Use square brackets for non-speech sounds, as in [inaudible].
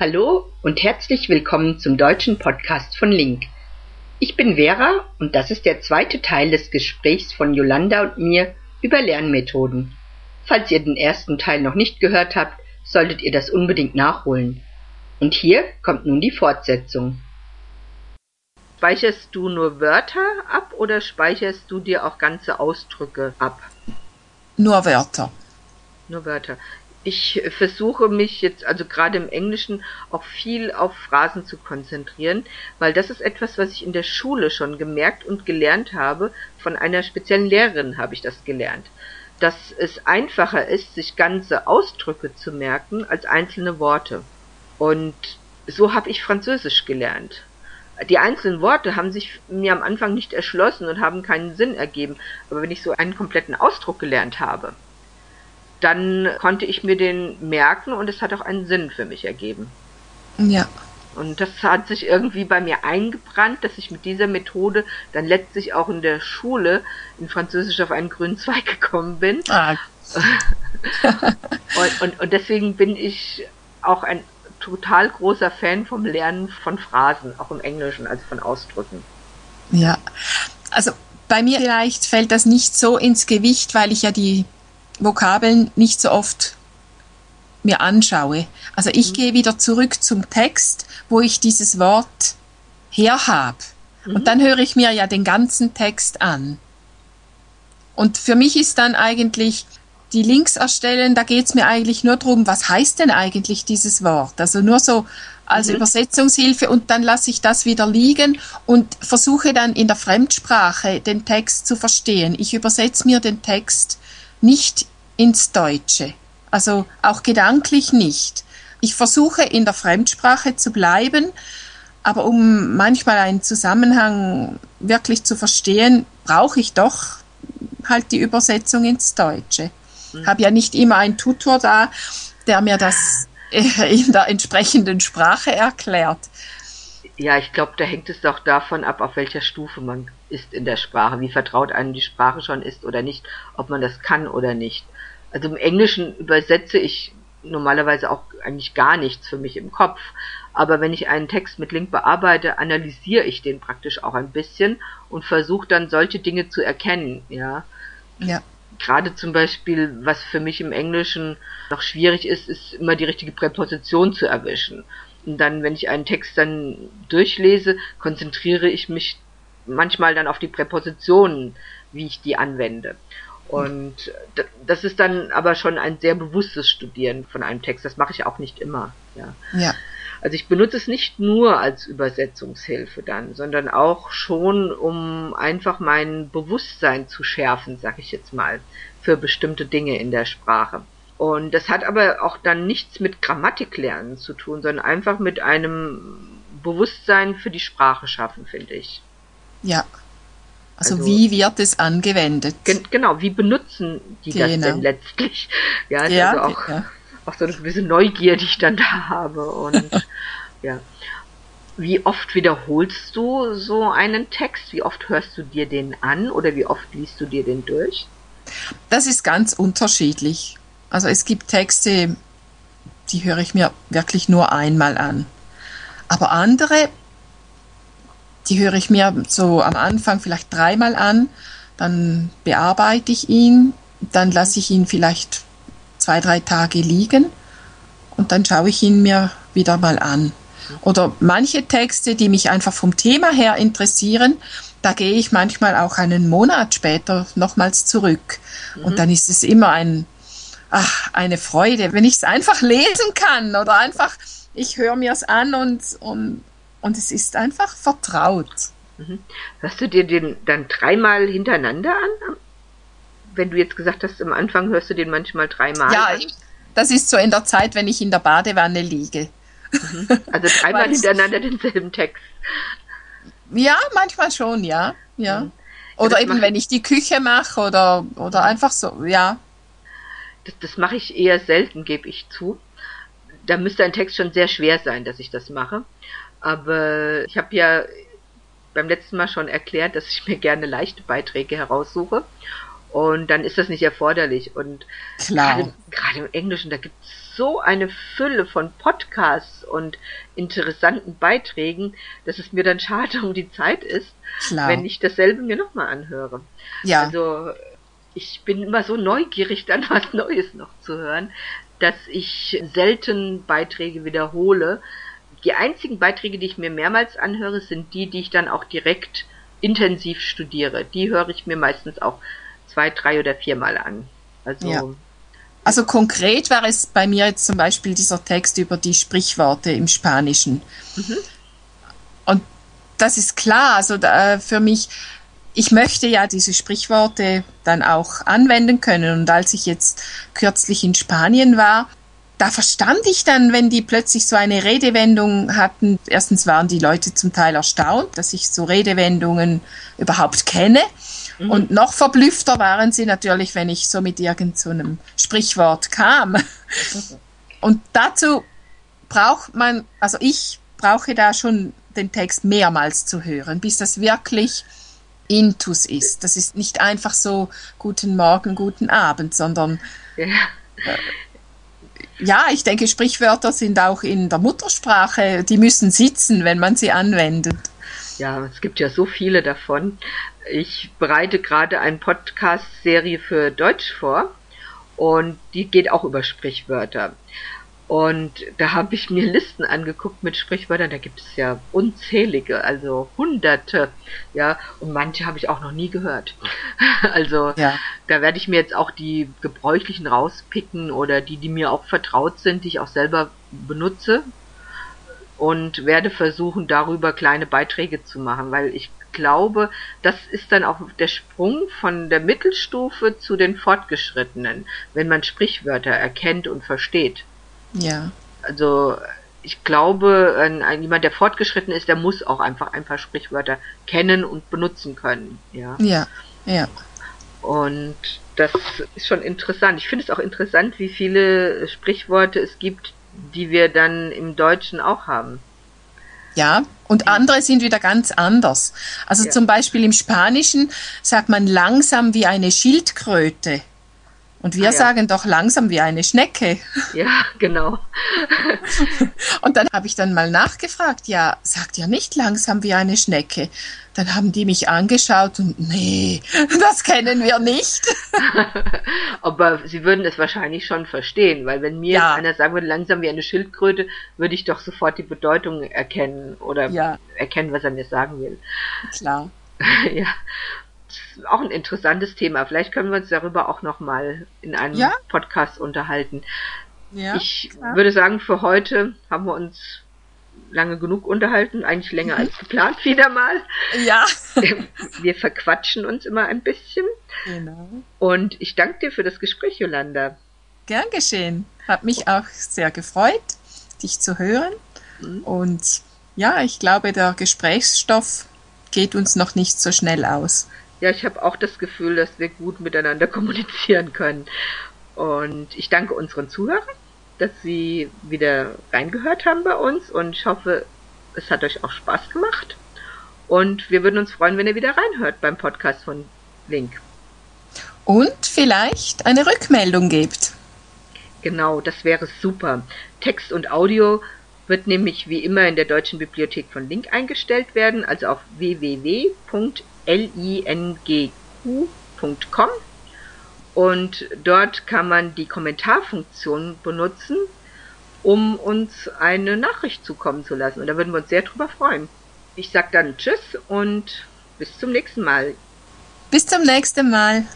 Hallo und herzlich willkommen zum deutschen Podcast von Link. Ich bin Vera und das ist der zweite Teil des Gesprächs von Yolanda und mir über Lernmethoden. Falls ihr den ersten Teil noch nicht gehört habt, solltet ihr das unbedingt nachholen. Und hier kommt nun die Fortsetzung. Speicherst du nur Wörter ab oder speicherst du dir auch ganze Ausdrücke ab? Nur Wörter. Nur Wörter ich versuche mich jetzt, also gerade im Englischen, auch viel auf Phrasen zu konzentrieren, weil das ist etwas, was ich in der Schule schon gemerkt und gelernt habe. Von einer speziellen Lehrerin habe ich das gelernt. Dass es einfacher ist, sich ganze Ausdrücke zu merken als einzelne Worte. Und so habe ich Französisch gelernt. Die einzelnen Worte haben sich mir am Anfang nicht erschlossen und haben keinen Sinn ergeben. Aber wenn ich so einen kompletten Ausdruck gelernt habe, dann konnte ich mir den merken und es hat auch einen Sinn für mich ergeben. Ja. Und das hat sich irgendwie bei mir eingebrannt, dass ich mit dieser Methode dann letztlich auch in der Schule in Französisch auf einen grünen Zweig [laughs] gekommen bin. Ah. und, und, und deswegen bin ich auch ein total großer Fan vom Lernen von Phrasen, auch im Englischen, also von Ausdrücken. Ja, also bei mir vielleicht fällt das nicht so ins Gewicht, weil ich ja die Vokabeln nicht so oft mir anschaue. Also ich mhm. gehe wieder zurück zum Text, wo ich dieses Wort her habe. Mhm. Und dann höre ich mir ja den ganzen Text an. Und für mich ist dann eigentlich die Links erstellen, da geht es mir eigentlich nur darum, was heißt denn eigentlich dieses Wort? Also nur so als mhm. Übersetzungshilfe und dann lasse ich das wieder liegen und versuche dann in der Fremdsprache den Text zu verstehen. Ich übersetze mir den Text nicht ins Deutsche. Also auch gedanklich nicht. Ich versuche in der Fremdsprache zu bleiben, aber um manchmal einen Zusammenhang wirklich zu verstehen, brauche ich doch halt die Übersetzung ins Deutsche. Mhm. habe ja nicht immer einen Tutor da, der mir das in der entsprechenden Sprache erklärt. Ja, ich glaube, da hängt es doch davon ab, auf welcher Stufe man ist in der Sprache, wie vertraut einem die Sprache schon ist oder nicht, ob man das kann oder nicht. Also im Englischen übersetze ich normalerweise auch eigentlich gar nichts für mich im Kopf. Aber wenn ich einen Text mit Link bearbeite, analysiere ich den praktisch auch ein bisschen und versuche dann solche Dinge zu erkennen, ja. Ja. Gerade zum Beispiel, was für mich im Englischen noch schwierig ist, ist immer die richtige Präposition zu erwischen. Und dann, wenn ich einen Text dann durchlese, konzentriere ich mich manchmal dann auf die Präpositionen, wie ich die anwende. Und das ist dann aber schon ein sehr bewusstes Studieren von einem Text. Das mache ich auch nicht immer. Ja. ja. Also ich benutze es nicht nur als Übersetzungshilfe dann, sondern auch schon, um einfach mein Bewusstsein zu schärfen, sag ich jetzt mal, für bestimmte Dinge in der Sprache. Und das hat aber auch dann nichts mit Grammatiklernen zu tun, sondern einfach mit einem Bewusstsein für die Sprache schaffen, finde ich. Ja, also, also, wie wird es angewendet? Gen genau, wie benutzen die genau. das denn letztlich? Ja, [laughs] ja also auch, ja. auch so eine gewisse Neugier, die ich dann da habe. Und [laughs] ja. Wie oft wiederholst du so einen Text? Wie oft hörst du dir den an oder wie oft liest du dir den durch? Das ist ganz unterschiedlich. Also es gibt Texte, die höre ich mir wirklich nur einmal an. Aber andere, die höre ich mir so am Anfang vielleicht dreimal an, dann bearbeite ich ihn, dann lasse ich ihn vielleicht zwei, drei Tage liegen und dann schaue ich ihn mir wieder mal an. Oder manche Texte, die mich einfach vom Thema her interessieren, da gehe ich manchmal auch einen Monat später nochmals zurück. Mhm. Und dann ist es immer ein, ach, eine Freude, wenn ich es einfach lesen kann oder einfach, ich höre mir es an und, und, und es ist einfach vertraut. Mhm. Hörst du dir den dann dreimal hintereinander an? Wenn du jetzt gesagt hast, am Anfang hörst du den manchmal dreimal ja, an? Das ist so in der Zeit, wenn ich in der Badewanne liege. Mhm. Also dreimal [laughs] hintereinander denselben Text. Ja, manchmal schon, ja. ja. Mhm. Oder eben, wenn ich die Küche mache oder, oder einfach so, ja. Das, das mache ich eher selten, gebe ich zu. Da müsste ein Text schon sehr schwer sein, dass ich das mache. Aber ich habe ja beim letzten Mal schon erklärt, dass ich mir gerne leichte Beiträge heraussuche. Und dann ist das nicht erforderlich. Und Klar. Gerade, im Englischen, da gibt es so eine Fülle von Podcasts und interessanten Beiträgen, dass es mir dann schade um die Zeit ist, Klar. wenn ich dasselbe mir nochmal anhöre. Ja. Also ich bin immer so neugierig, [laughs] dann was Neues noch zu hören, dass ich selten Beiträge wiederhole. Die einzigen Beiträge, die ich mir mehrmals anhöre, sind die, die ich dann auch direkt intensiv studiere. Die höre ich mir meistens auch zwei, drei oder viermal an. Also ja. Also konkret war es bei mir jetzt zum Beispiel dieser Text über die Sprichworte im Spanischen. Mhm. Und das ist klar, also da, für mich, ich möchte ja diese Sprichworte dann auch anwenden können. Und als ich jetzt kürzlich in Spanien war, da verstand ich dann, wenn die plötzlich so eine Redewendung hatten. Erstens waren die Leute zum Teil erstaunt, dass ich so Redewendungen überhaupt kenne. Mhm. Und noch verblüffter waren sie natürlich, wenn ich so mit irgendeinem so Sprichwort kam. [laughs] Und dazu braucht man, also ich brauche da schon den Text mehrmals zu hören, bis das wirklich Intus ist. Das ist nicht einfach so guten Morgen, guten Abend, sondern ja. Äh, ja, ich denke, Sprichwörter sind auch in der Muttersprache, die müssen sitzen, wenn man sie anwendet. Ja, es gibt ja so viele davon. Ich bereite gerade eine Podcast-Serie für Deutsch vor und die geht auch über Sprichwörter. Und da habe ich mir Listen angeguckt mit Sprichwörtern, da gibt es ja unzählige, also hunderte, ja, und manche habe ich auch noch nie gehört. [laughs] Also ja. da werde ich mir jetzt auch die gebräuchlichen rauspicken oder die, die mir auch vertraut sind, die ich auch selber benutze und werde versuchen, darüber kleine Beiträge zu machen, weil ich glaube, das ist dann auch der Sprung von der Mittelstufe zu den Fortgeschrittenen, wenn man Sprichwörter erkennt und versteht. Ja. Also ich glaube, ein, ein, jemand, der fortgeschritten ist, der muss auch einfach ein paar Sprichwörter kennen und benutzen können. Ja. Ja. Ja. Und das ist schon interessant. Ich finde es auch interessant, wie viele Sprichworte es gibt, die wir dann im Deutschen auch haben. Ja, und andere sind wieder ganz anders. Also ja. zum Beispiel im Spanischen sagt man langsam wie eine Schildkröte. Und wir ah, ja. sagen doch langsam wie eine Schnecke. Ja, genau. [laughs] und dann habe ich dann mal nachgefragt, ja, sagt ja nicht langsam wie eine Schnecke. Dann haben die mich angeschaut und nee, [laughs] das kennen wir nicht. [laughs] Aber sie würden es wahrscheinlich schon verstehen, weil wenn mir ja. einer sagen würde, langsam wie eine Schildkröte, würde ich doch sofort die Bedeutung erkennen oder ja. erkennen, was er mir sagen will. Klar. ja auch ein interessantes Thema. Vielleicht können wir uns darüber auch noch mal in einem ja? Podcast unterhalten. Ja, ich klar. würde sagen, für heute haben wir uns lange genug unterhalten, eigentlich länger als geplant wieder mal. Ja. [laughs] Wir verquatschen uns immer ein bisschen. Genau. Und ich danke dir für das Gespräch, Jolanda. Gern geschehen. Hat mich auch sehr gefreut, dich zu hören. Mhm. Und ja, ich glaube, der Gesprächsstoff geht uns noch nicht so schnell aus ja, ich habe auch das Gefühl, dass wir gut miteinander kommunizieren können. Und ich danke unseren Zuhörern, dass sie wieder reingehört haben bei uns und ich hoffe, es hat euch auch Spaß gemacht. Und wir würden uns freuen, wenn ihr wieder reinhört beim Podcast von Link. Und vielleicht eine Rückmeldung gebt. Genau, das wäre super. Text und Audio wird nämlich wie immer in der Deutschen Bibliothek von Link eingestellt werden, also auf www lingq.com und dort kann man die Kommentarfunktion benutzen, um uns eine Nachricht zukommen zu lassen. Und da würden wir uns sehr drüber freuen. Ich sage dann Tschüss und bis zum nächsten Mal. Bis zum nächsten Mal.